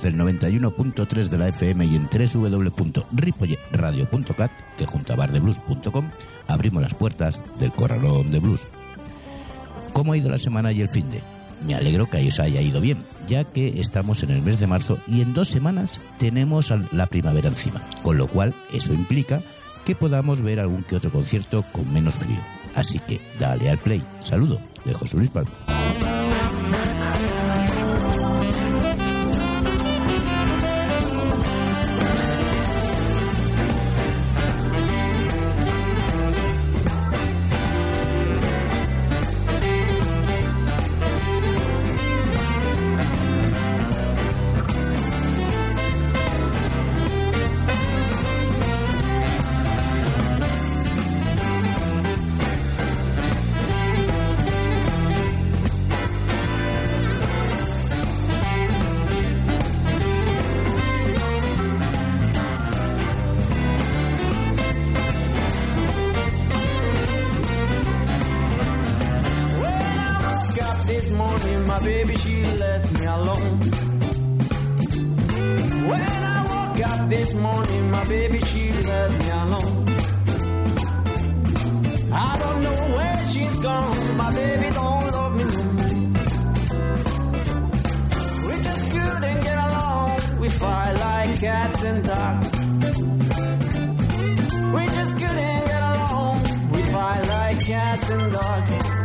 desde el 91.3 de la FM y en www.ripoyeradio.cat, que junto a bardeblues.com abrimos las puertas del Corralón de Blues. ¿Cómo ha ido la semana y el fin de? Me alegro que os haya ido bien, ya que estamos en el mes de marzo y en dos semanas tenemos la primavera encima, con lo cual eso implica que podamos ver algún que otro concierto con menos frío. Así que dale al play. Saludo de José Luis Palma. boys and dogs. We just couldn't get along. We fight like cats and dogs.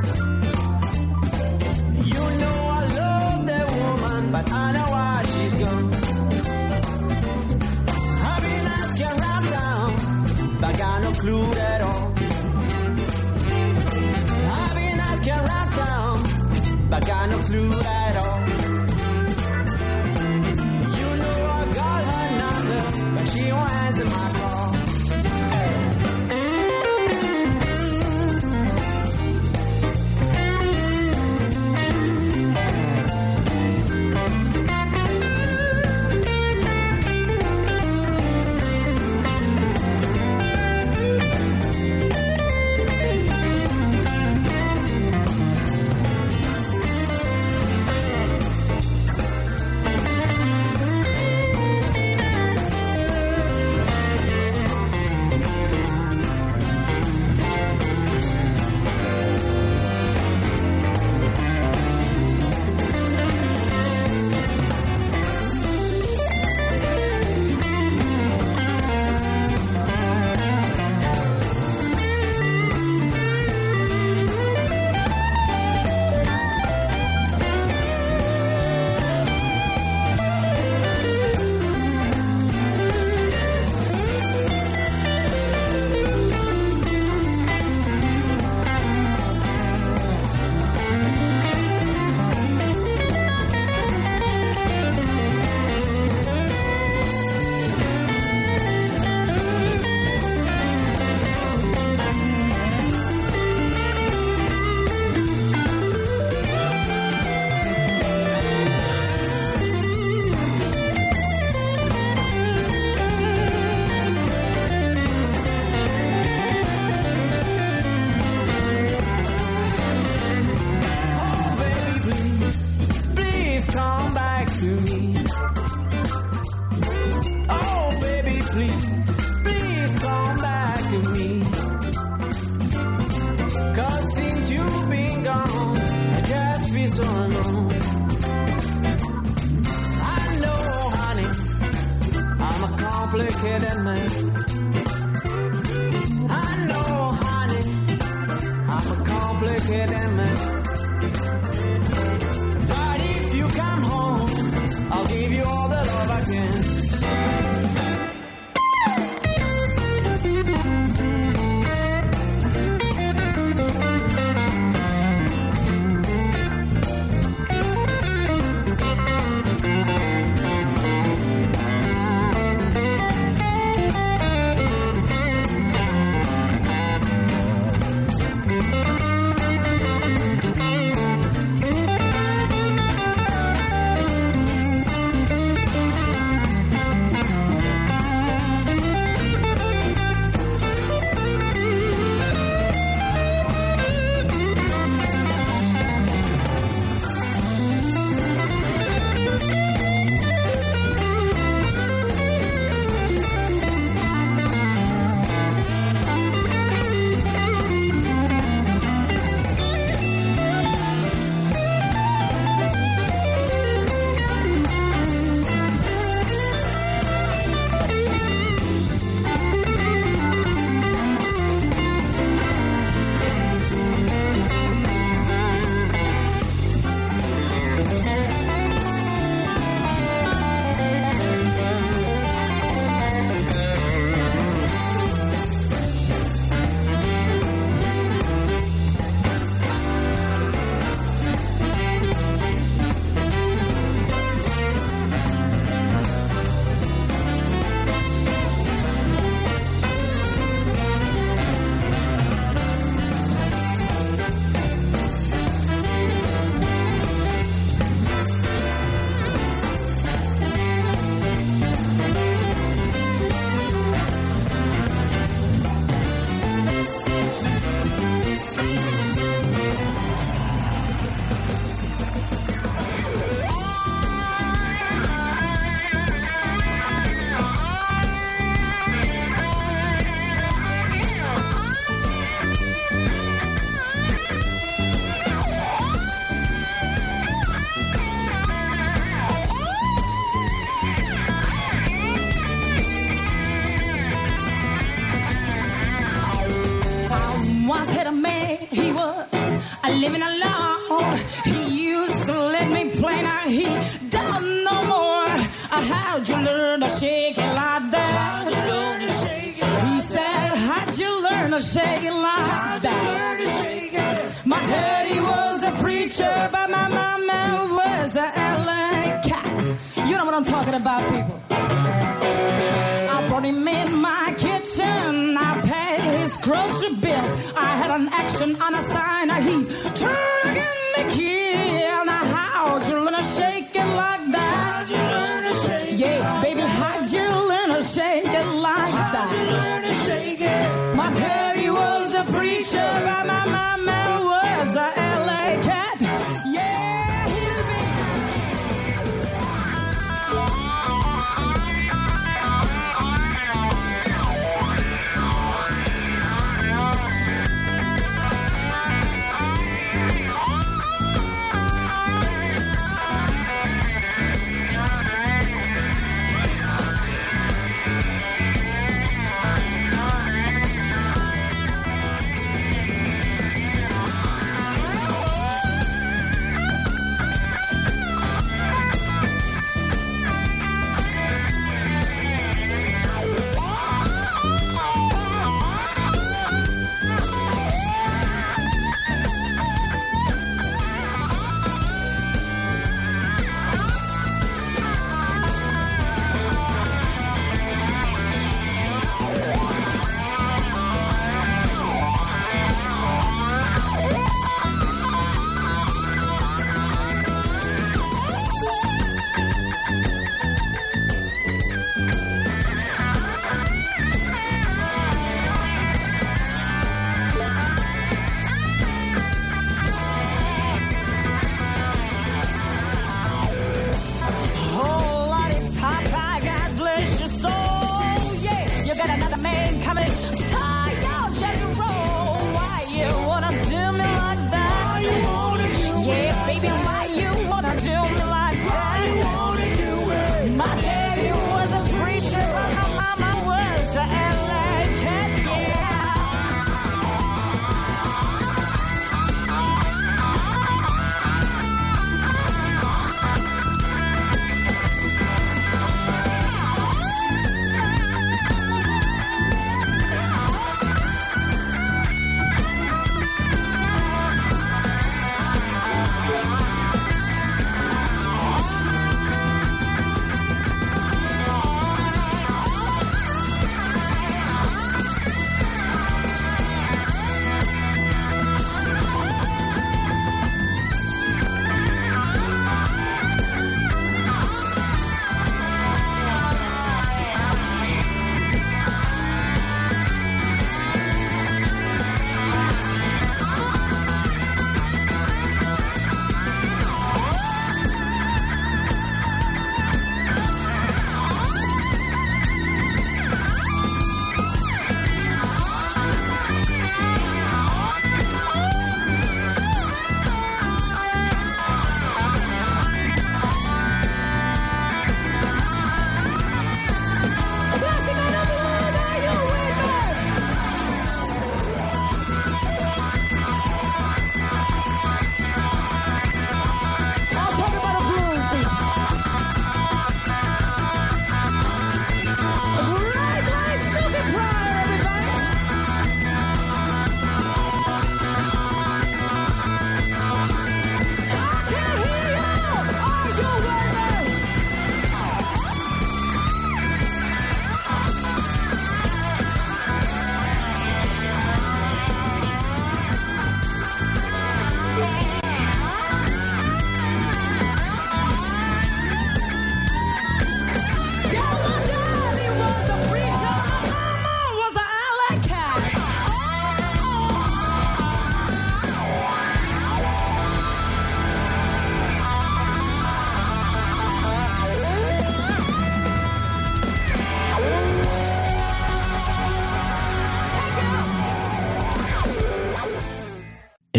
Grocery bills. I had an action on a sign. He's turning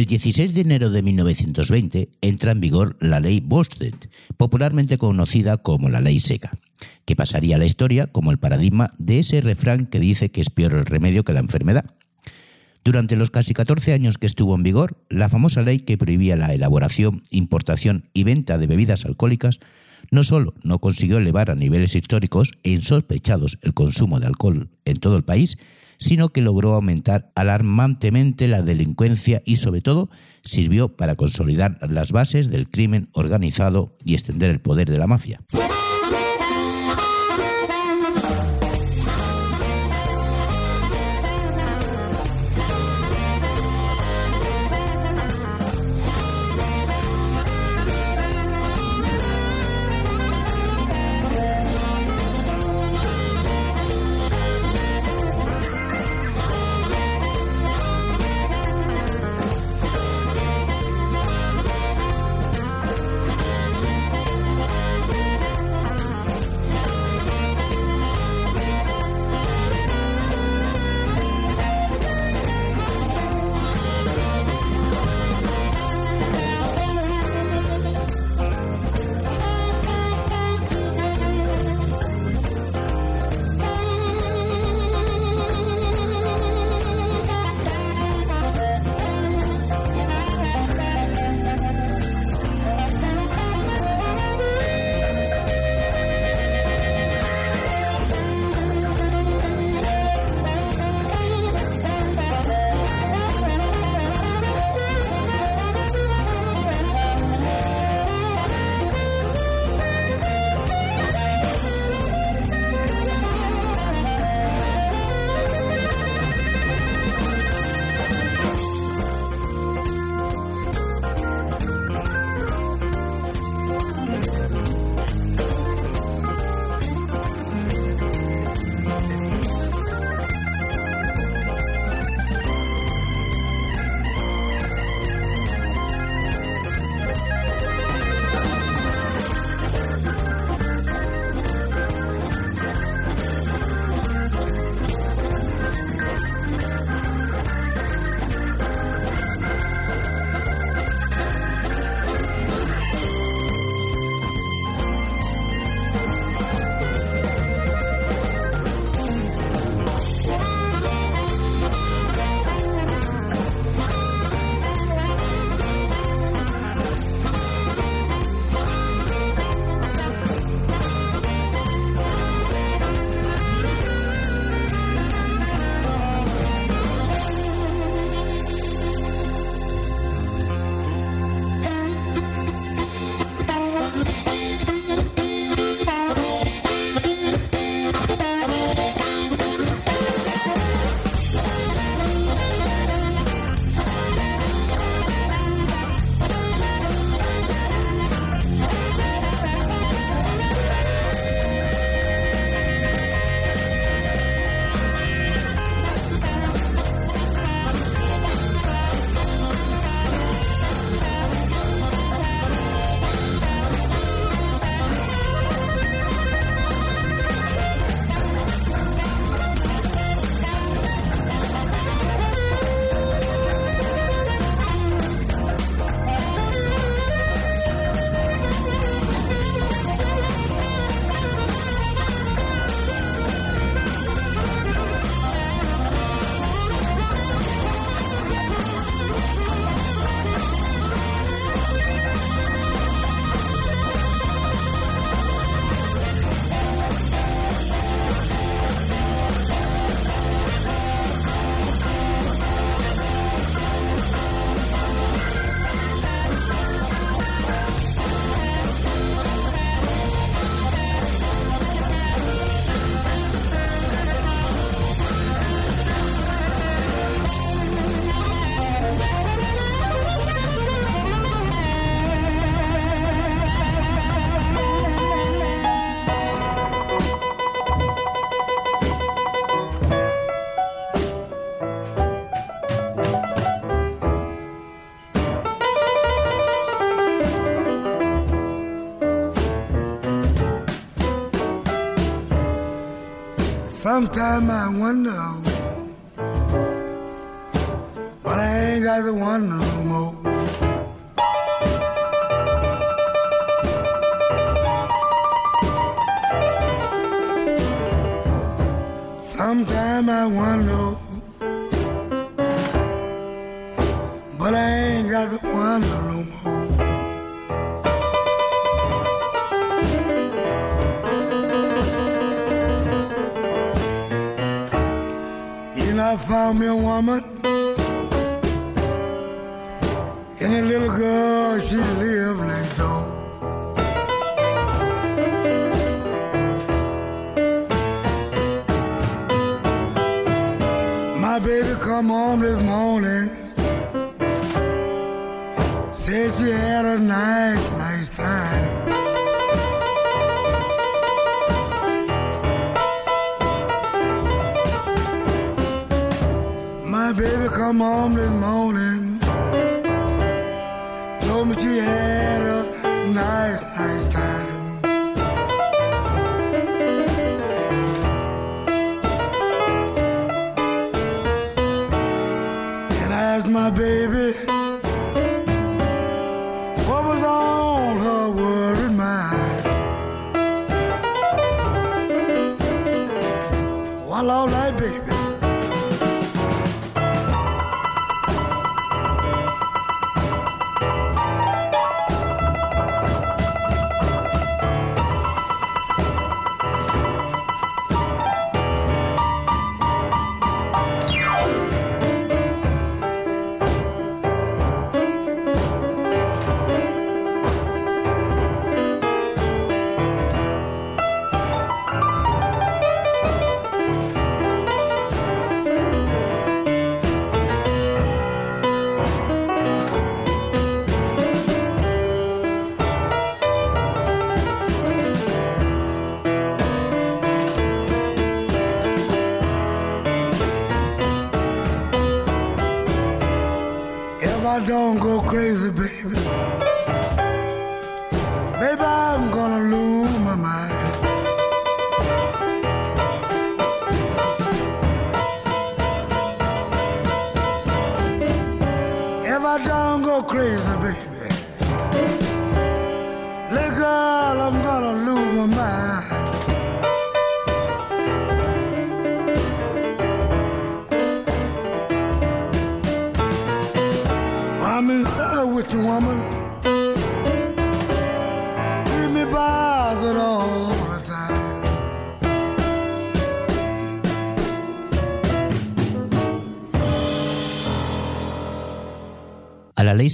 El 16 de enero de 1920 entra en vigor la ley Bostet, popularmente conocida como la ley seca, que pasaría a la historia como el paradigma de ese refrán que dice que es peor el remedio que la enfermedad. Durante los casi 14 años que estuvo en vigor, la famosa ley que prohibía la elaboración, importación y venta de bebidas alcohólicas no solo no consiguió elevar a niveles históricos e insospechados el consumo de alcohol en todo el país, sino que logró aumentar alarmantemente la delincuencia y sobre todo sirvió para consolidar las bases del crimen organizado y extender el poder de la mafia. Sometimes I wonder, but I ain't got to wonder no more. Sometimes I wonder, but I ain't got to wonder found me a woman. And a little girl, she lived next door. My baby come home this morning. Said she had a nice, baby come home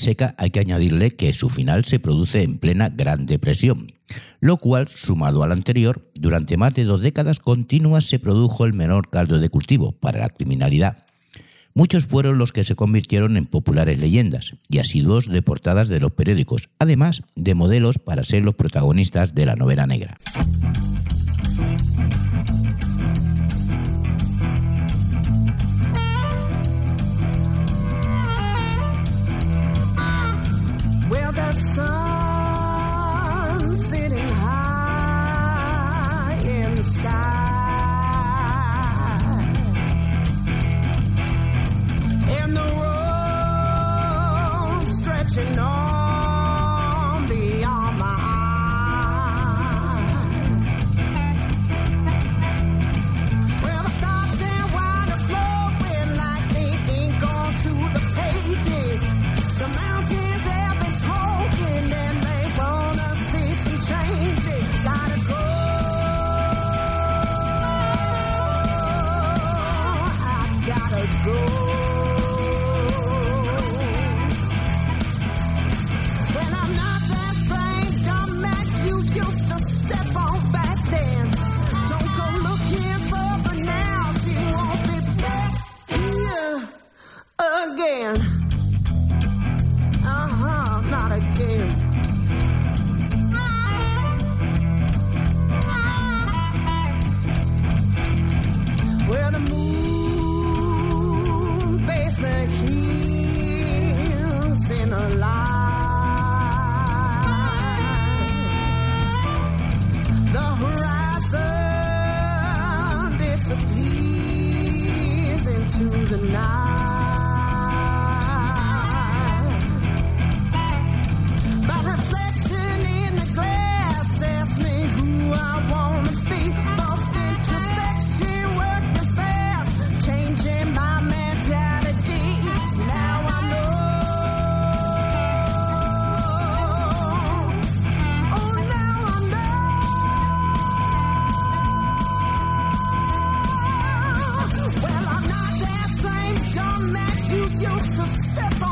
seca hay que añadirle que su final se produce en plena Gran Depresión, lo cual, sumado al anterior, durante más de dos décadas continuas se produjo el menor caldo de cultivo para la criminalidad. Muchos fueron los que se convirtieron en populares leyendas y asiduos de portadas de los periódicos, además de modelos para ser los protagonistas de la novela negra. To step on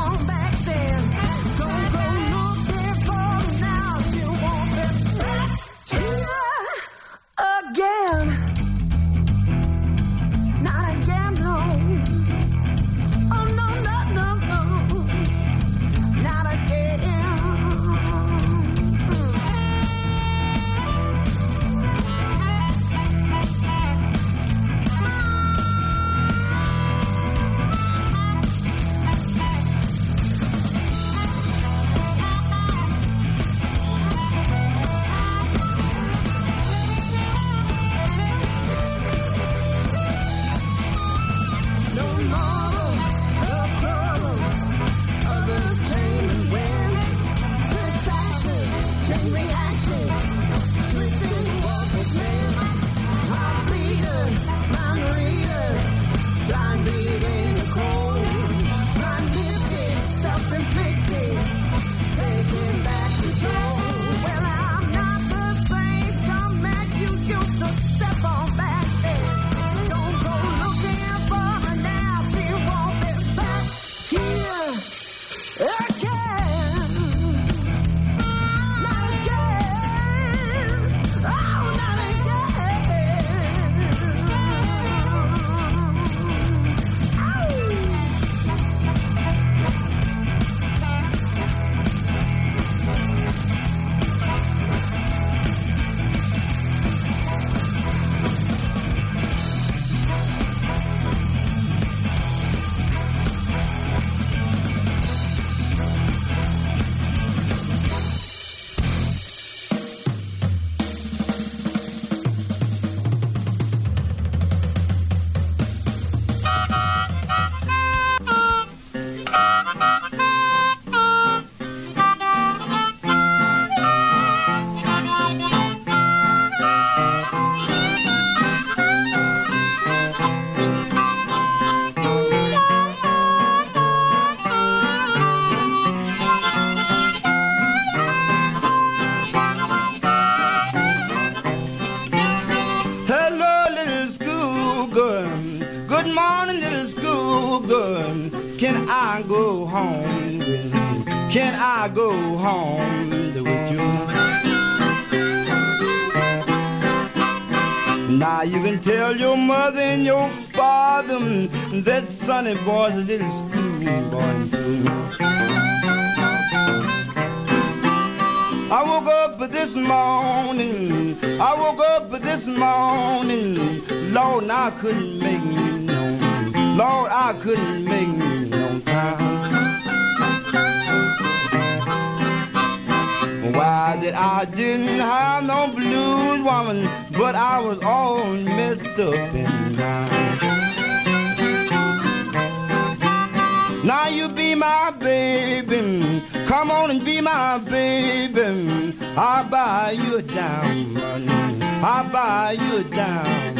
diamond.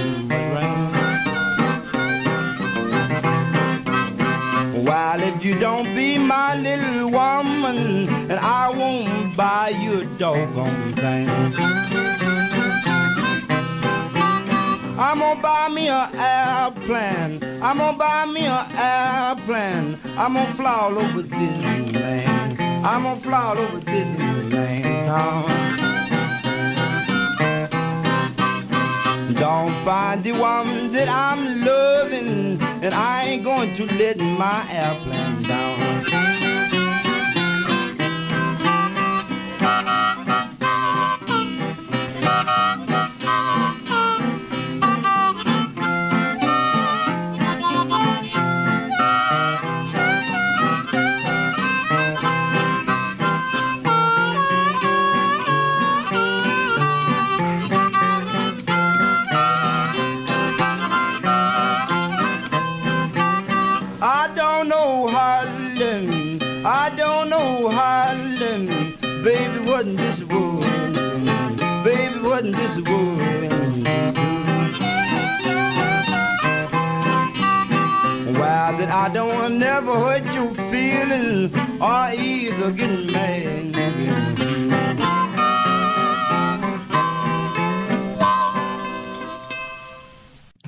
While if you don't be my little woman, and I won't buy you a doggone thing. I'm gonna buy me an airplane. I'm gonna buy me an airplane. I'm gonna fly all over Disneyland. I'm gonna fly all over Disneyland. Don't find the one that I'm loving, and I ain't going to let my airplane down. wasn't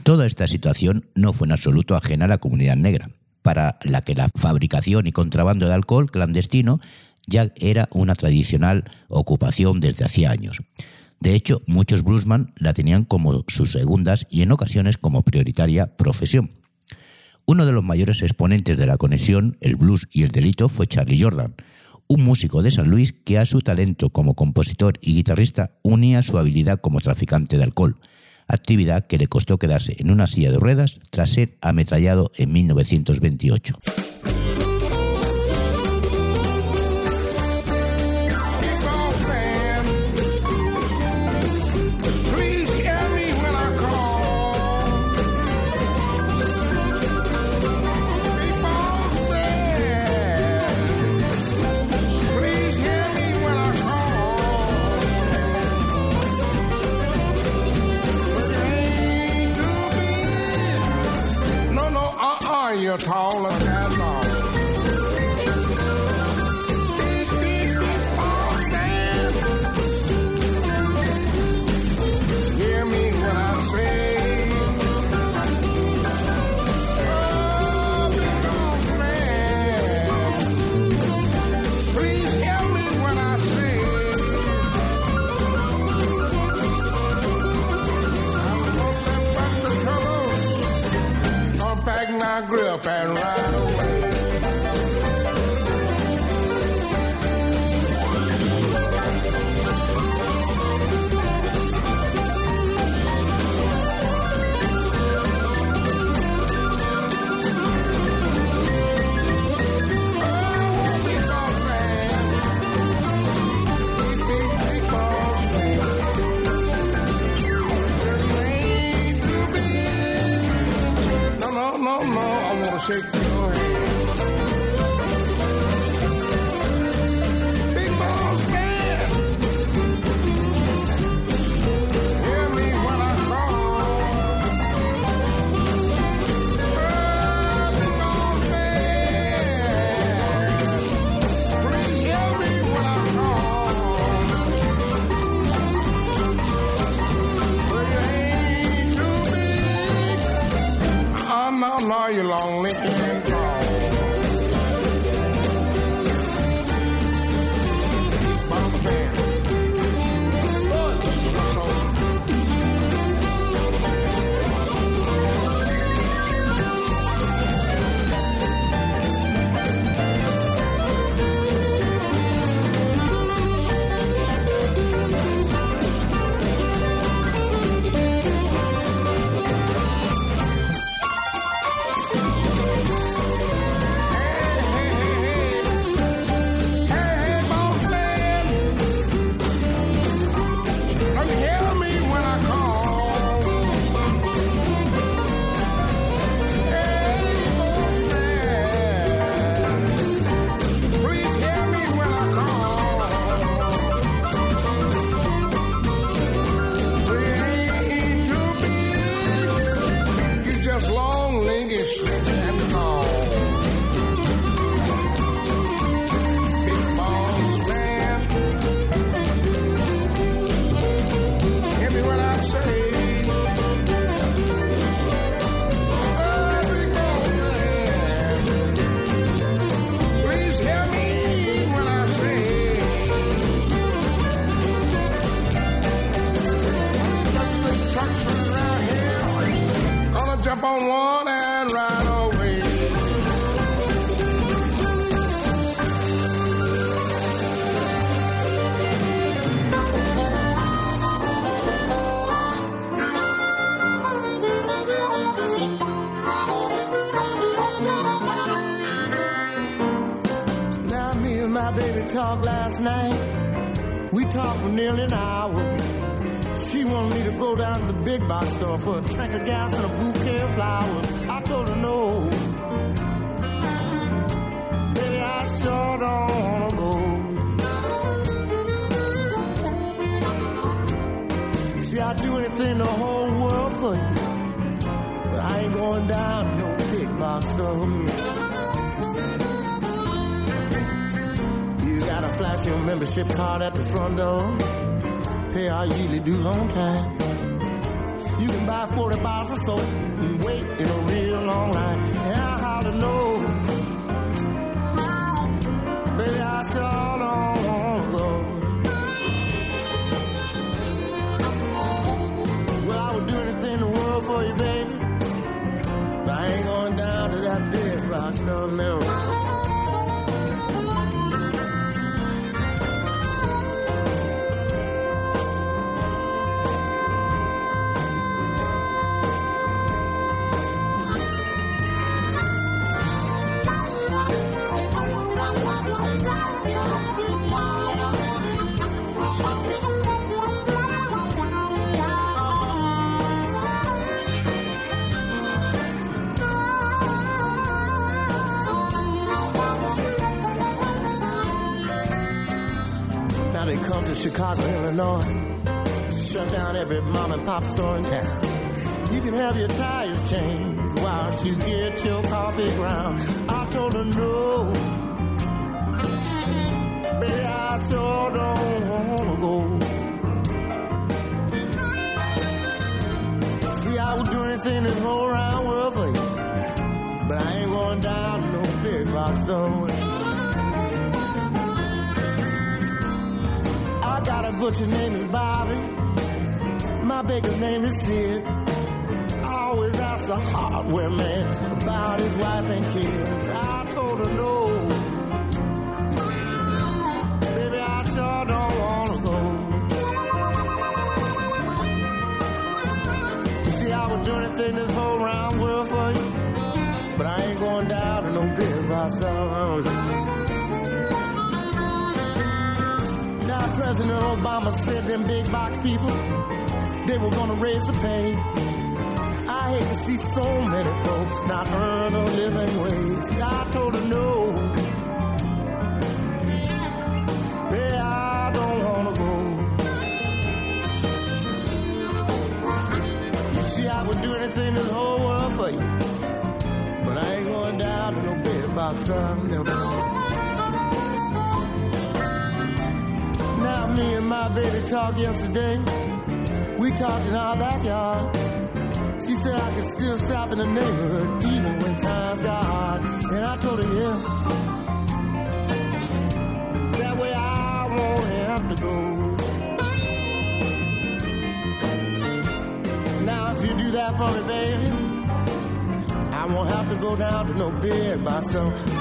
Toda esta situación no fue en absoluto ajena a la comunidad negra, para la que la fabricación y contrabando de alcohol clandestino ya era una tradicional ocupación desde hacía años. De hecho, muchos bluesman la tenían como sus segundas y en ocasiones como prioritaria profesión. Uno de los mayores exponentes de la conexión, el blues y el delito fue Charlie Jordan, un músico de San Luis que a su talento como compositor y guitarrista unía su habilidad como traficante de alcohol, actividad que le costó quedarse en una silla de ruedas tras ser ametrallado en 1928. are you lonely? we talked last night. We talked for nearly an hour. She wanted me to go down to the big box store for a tank of gas and a bouquet of flowers. I told her no. Baby, I sure don't wanna go. See, I'd do anything the whole world for you. But I ain't going down to no big box store. Got a flashing membership card at the front door. Pay our yearly dues on time. You can buy 40 bottles of soap and wait in a real long line. And I hollered no. Baby, I sure Chicago, Illinois. Shut down every mom and pop store in town. You can have your tires changed whilst you get your coffee ground. I told her no. Baby, I sure don't wanna go. See, I would do anything this whole round world for you. But I ain't going down no big box store. Butcher name is Bobby. My baker's name is Sid. I always ask the hardware man about his wife and kids. I told her no. Baby, I sure don't wanna go. You see, I would do anything this whole round world for you. But I ain't going down to no big box President Obama said them big box people, they were gonna raise the pay. I hate to see so many folks not earn a living wage. I told her no. Yeah, I don't wanna go. You see, I would do anything in the whole world for you. But I ain't going down to no big box son. Now me and my baby talked yesterday. We talked in our backyard. She said I could still shop in the neighborhood even when times got hard. And I told her, yeah. That way I won't have to go. Now if you do that for me, baby, I won't have to go down to no big store.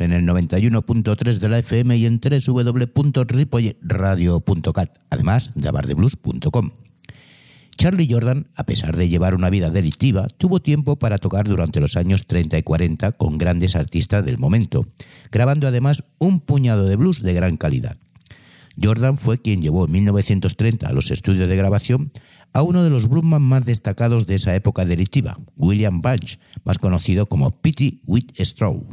En el 91.3 de la FM y en www.ripoyradio.cat, además de abardeblues.com. Charlie Jordan, a pesar de llevar una vida delictiva, tuvo tiempo para tocar durante los años 30 y 40 con grandes artistas del momento, grabando además un puñado de blues de gran calidad. Jordan fue quien llevó en 1930 a los estudios de grabación a uno de los bluesman más destacados de esa época delictiva, William Bunch, más conocido como Pity Whitstraw.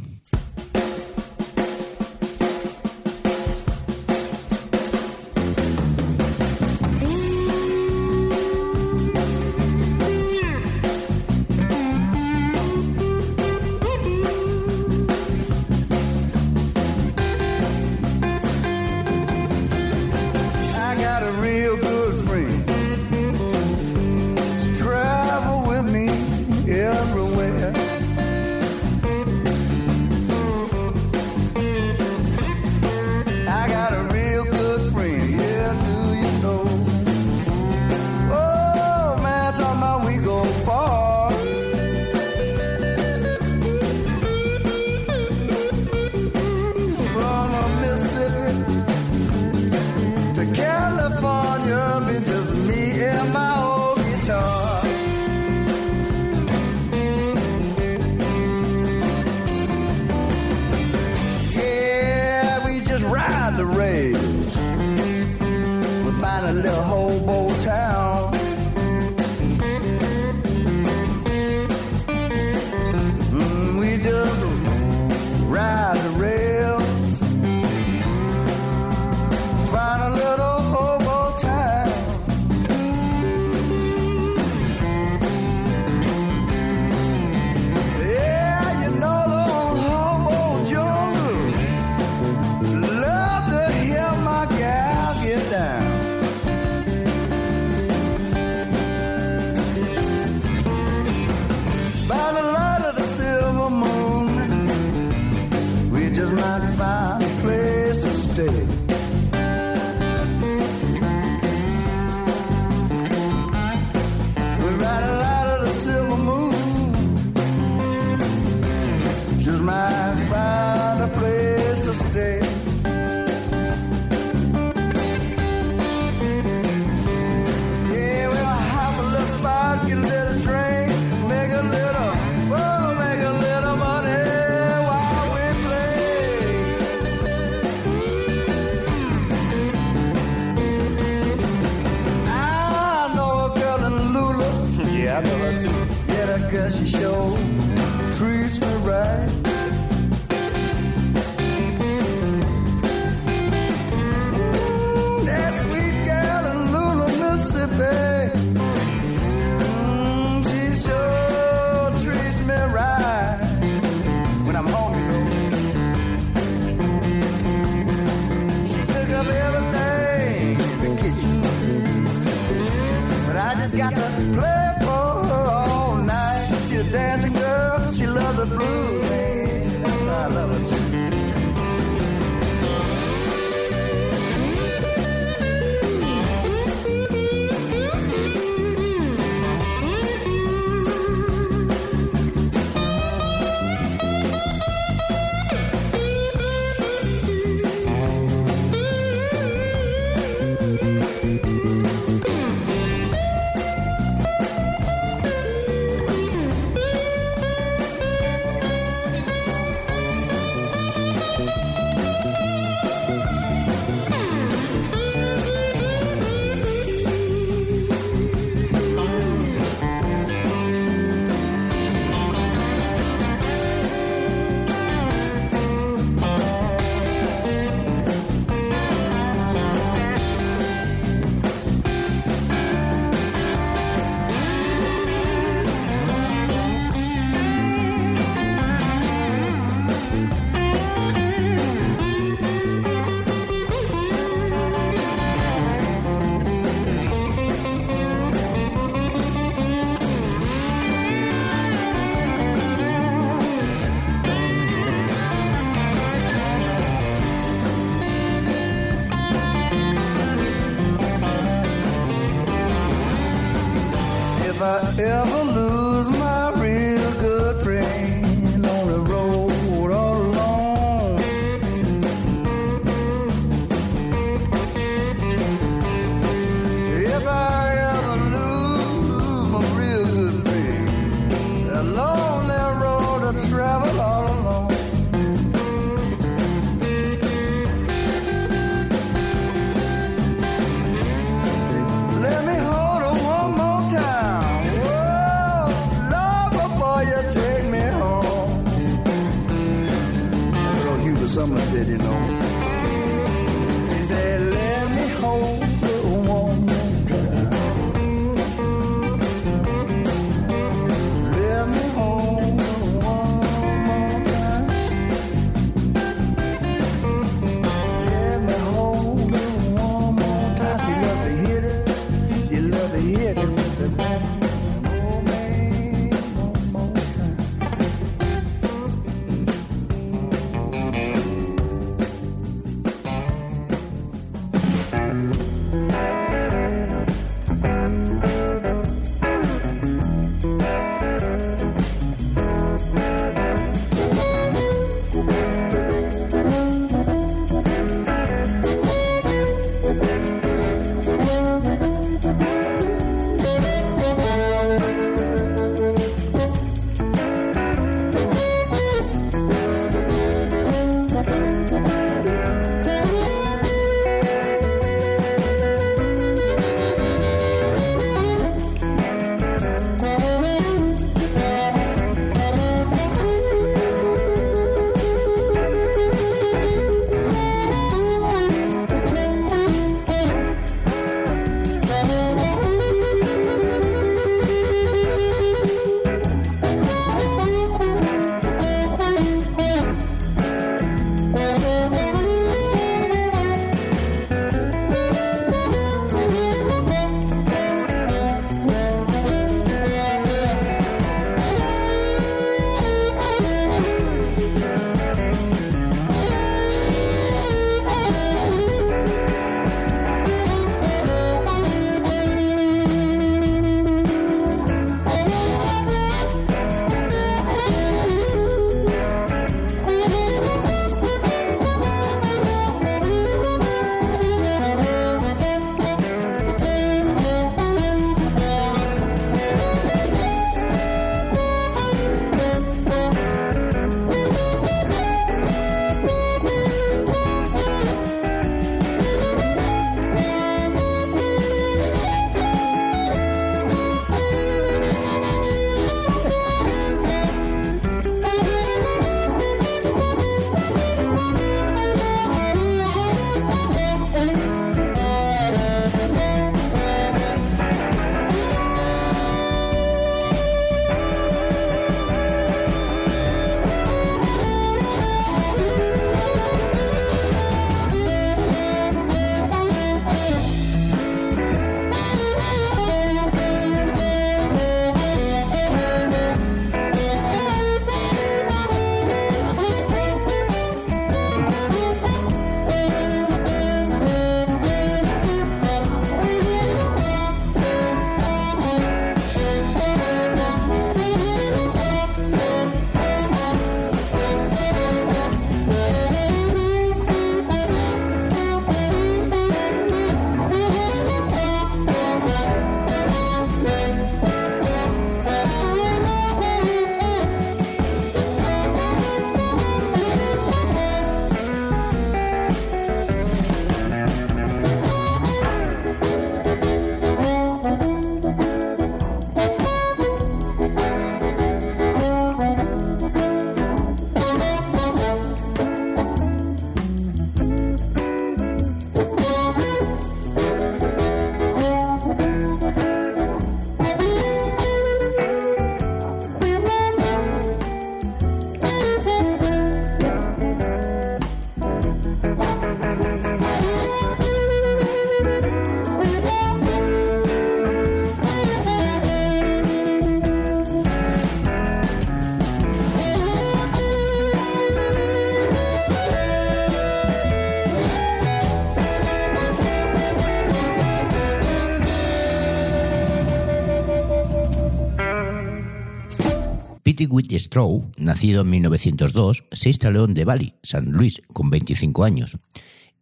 Tweety Straw, nacido en 1902, se instaló en The Valley, San Luis, con 25 años.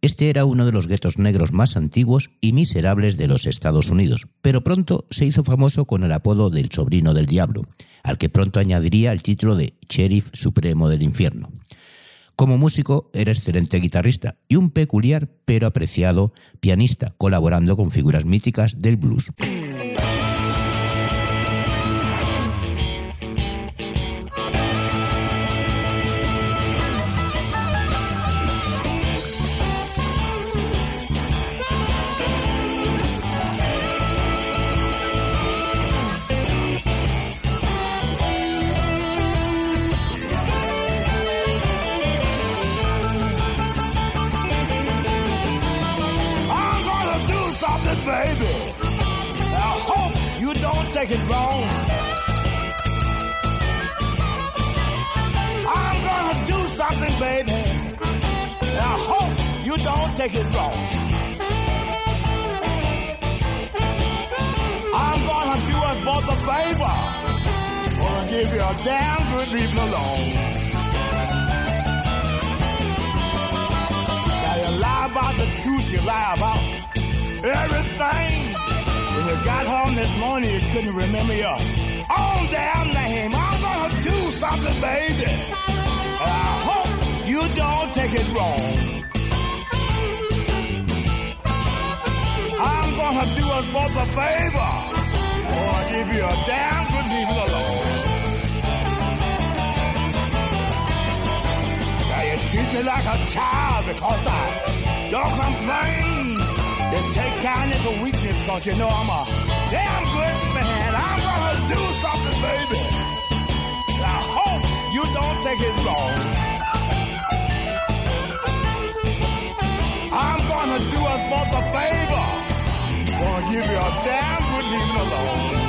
Este era uno de los guetos negros más antiguos y miserables de los Estados Unidos, pero pronto se hizo famoso con el apodo del sobrino del diablo, al que pronto añadiría el título de Sheriff Supremo del Infierno. Como músico era excelente guitarrista y un peculiar pero apreciado pianista, colaborando con figuras míticas del blues. You it wrong. I'm gonna do us both a favor. Gonna give you a damn good leaving alone. Now you lie about the truth, you lie about everything. When you got home this morning, you couldn't remember your own damn name. I'm gonna do something, baby. And I hope you don't take it wrong. Us both a favor. Oh, or I'll give you a damn good leaving alone. Now you treat me like a child because I don't complain. Then take kindness or weakness because you know I'm a damn good man. I'm gonna do something, baby. And I hope you don't take it wrong. I'm gonna do us both a favor. Give you a damn good leaving alone.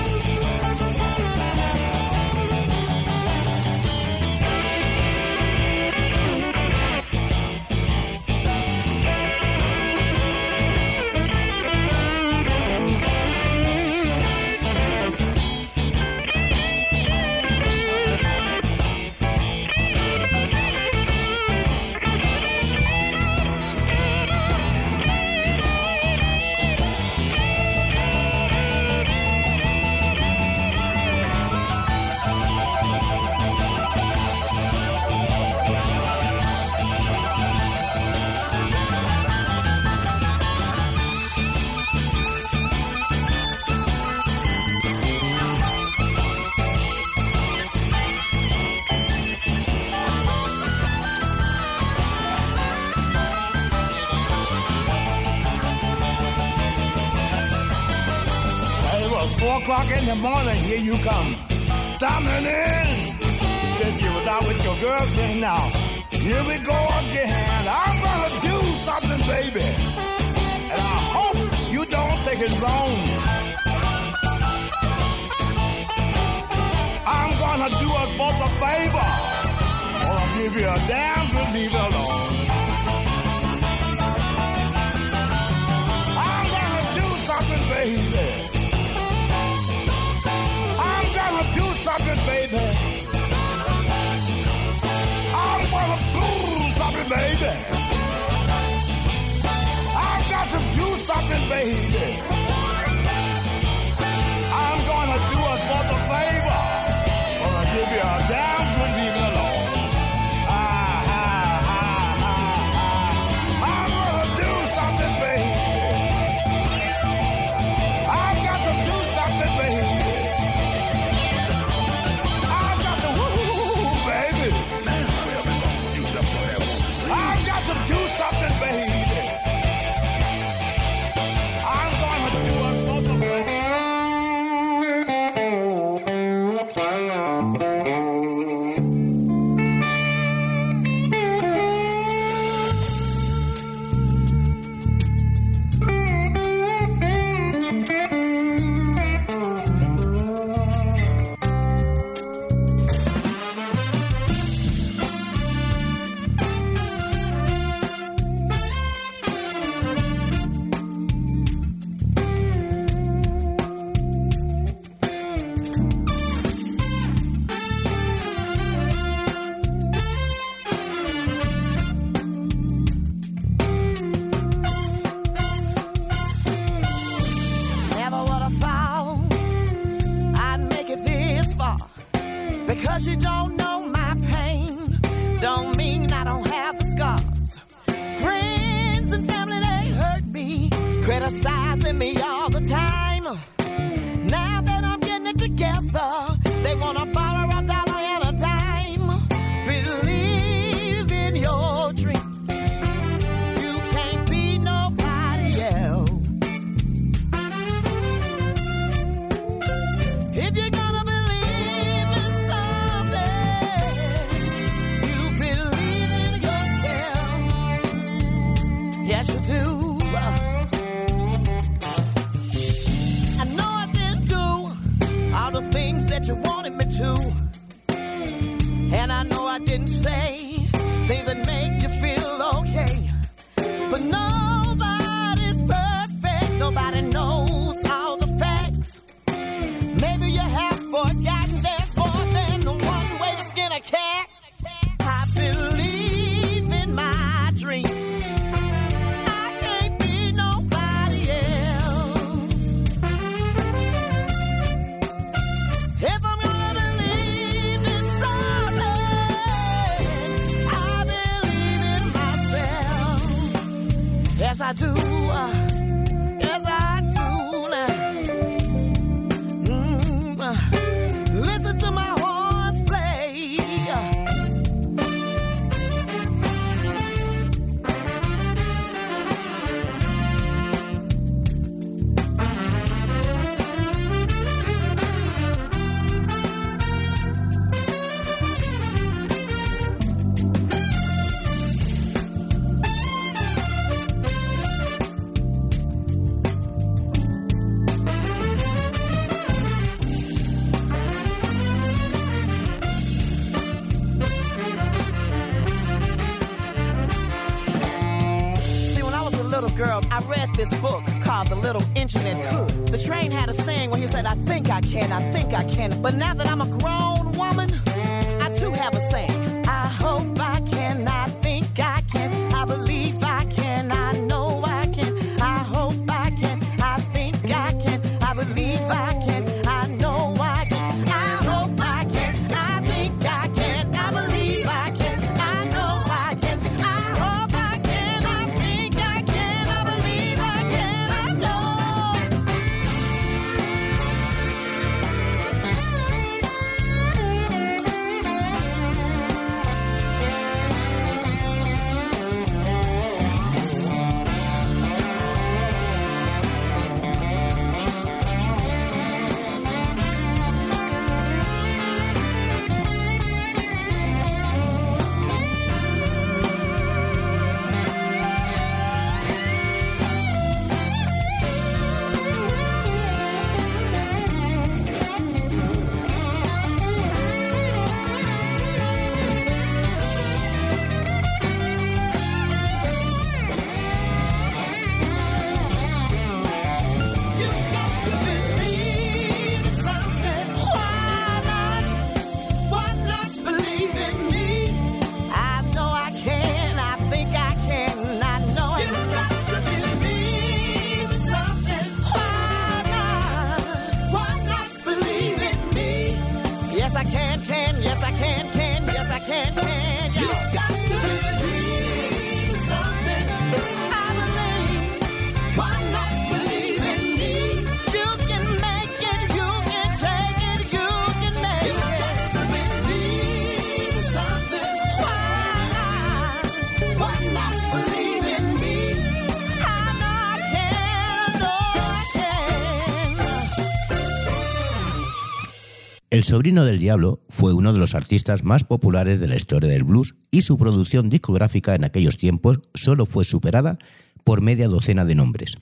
Sobrino del Diablo fue uno de los artistas más populares de la historia del blues y su producción discográfica en aquellos tiempos solo fue superada por media docena de nombres.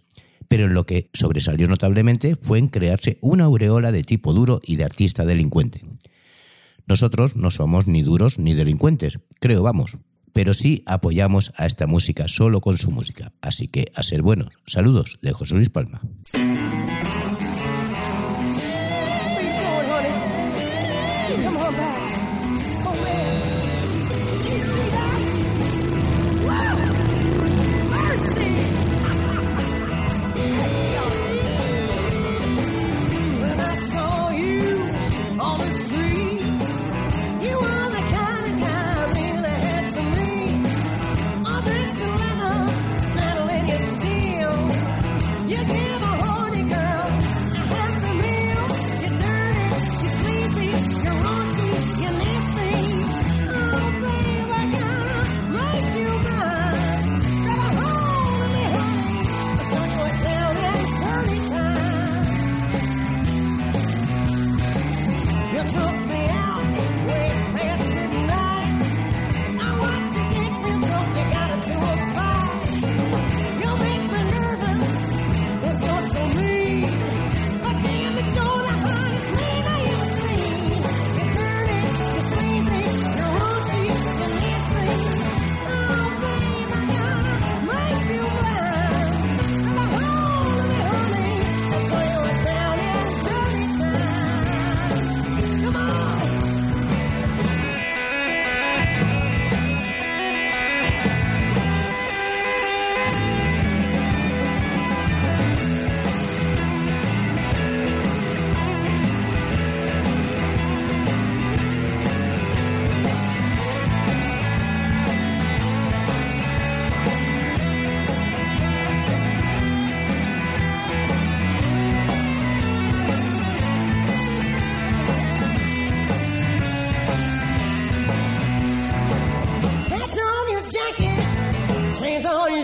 Pero en lo que sobresalió notablemente fue en crearse una aureola de tipo duro y de artista delincuente. Nosotros no somos ni duros ni delincuentes, creo vamos, pero sí apoyamos a esta música solo con su música. Así que a ser buenos. Saludos de José Luis Palma.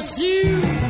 On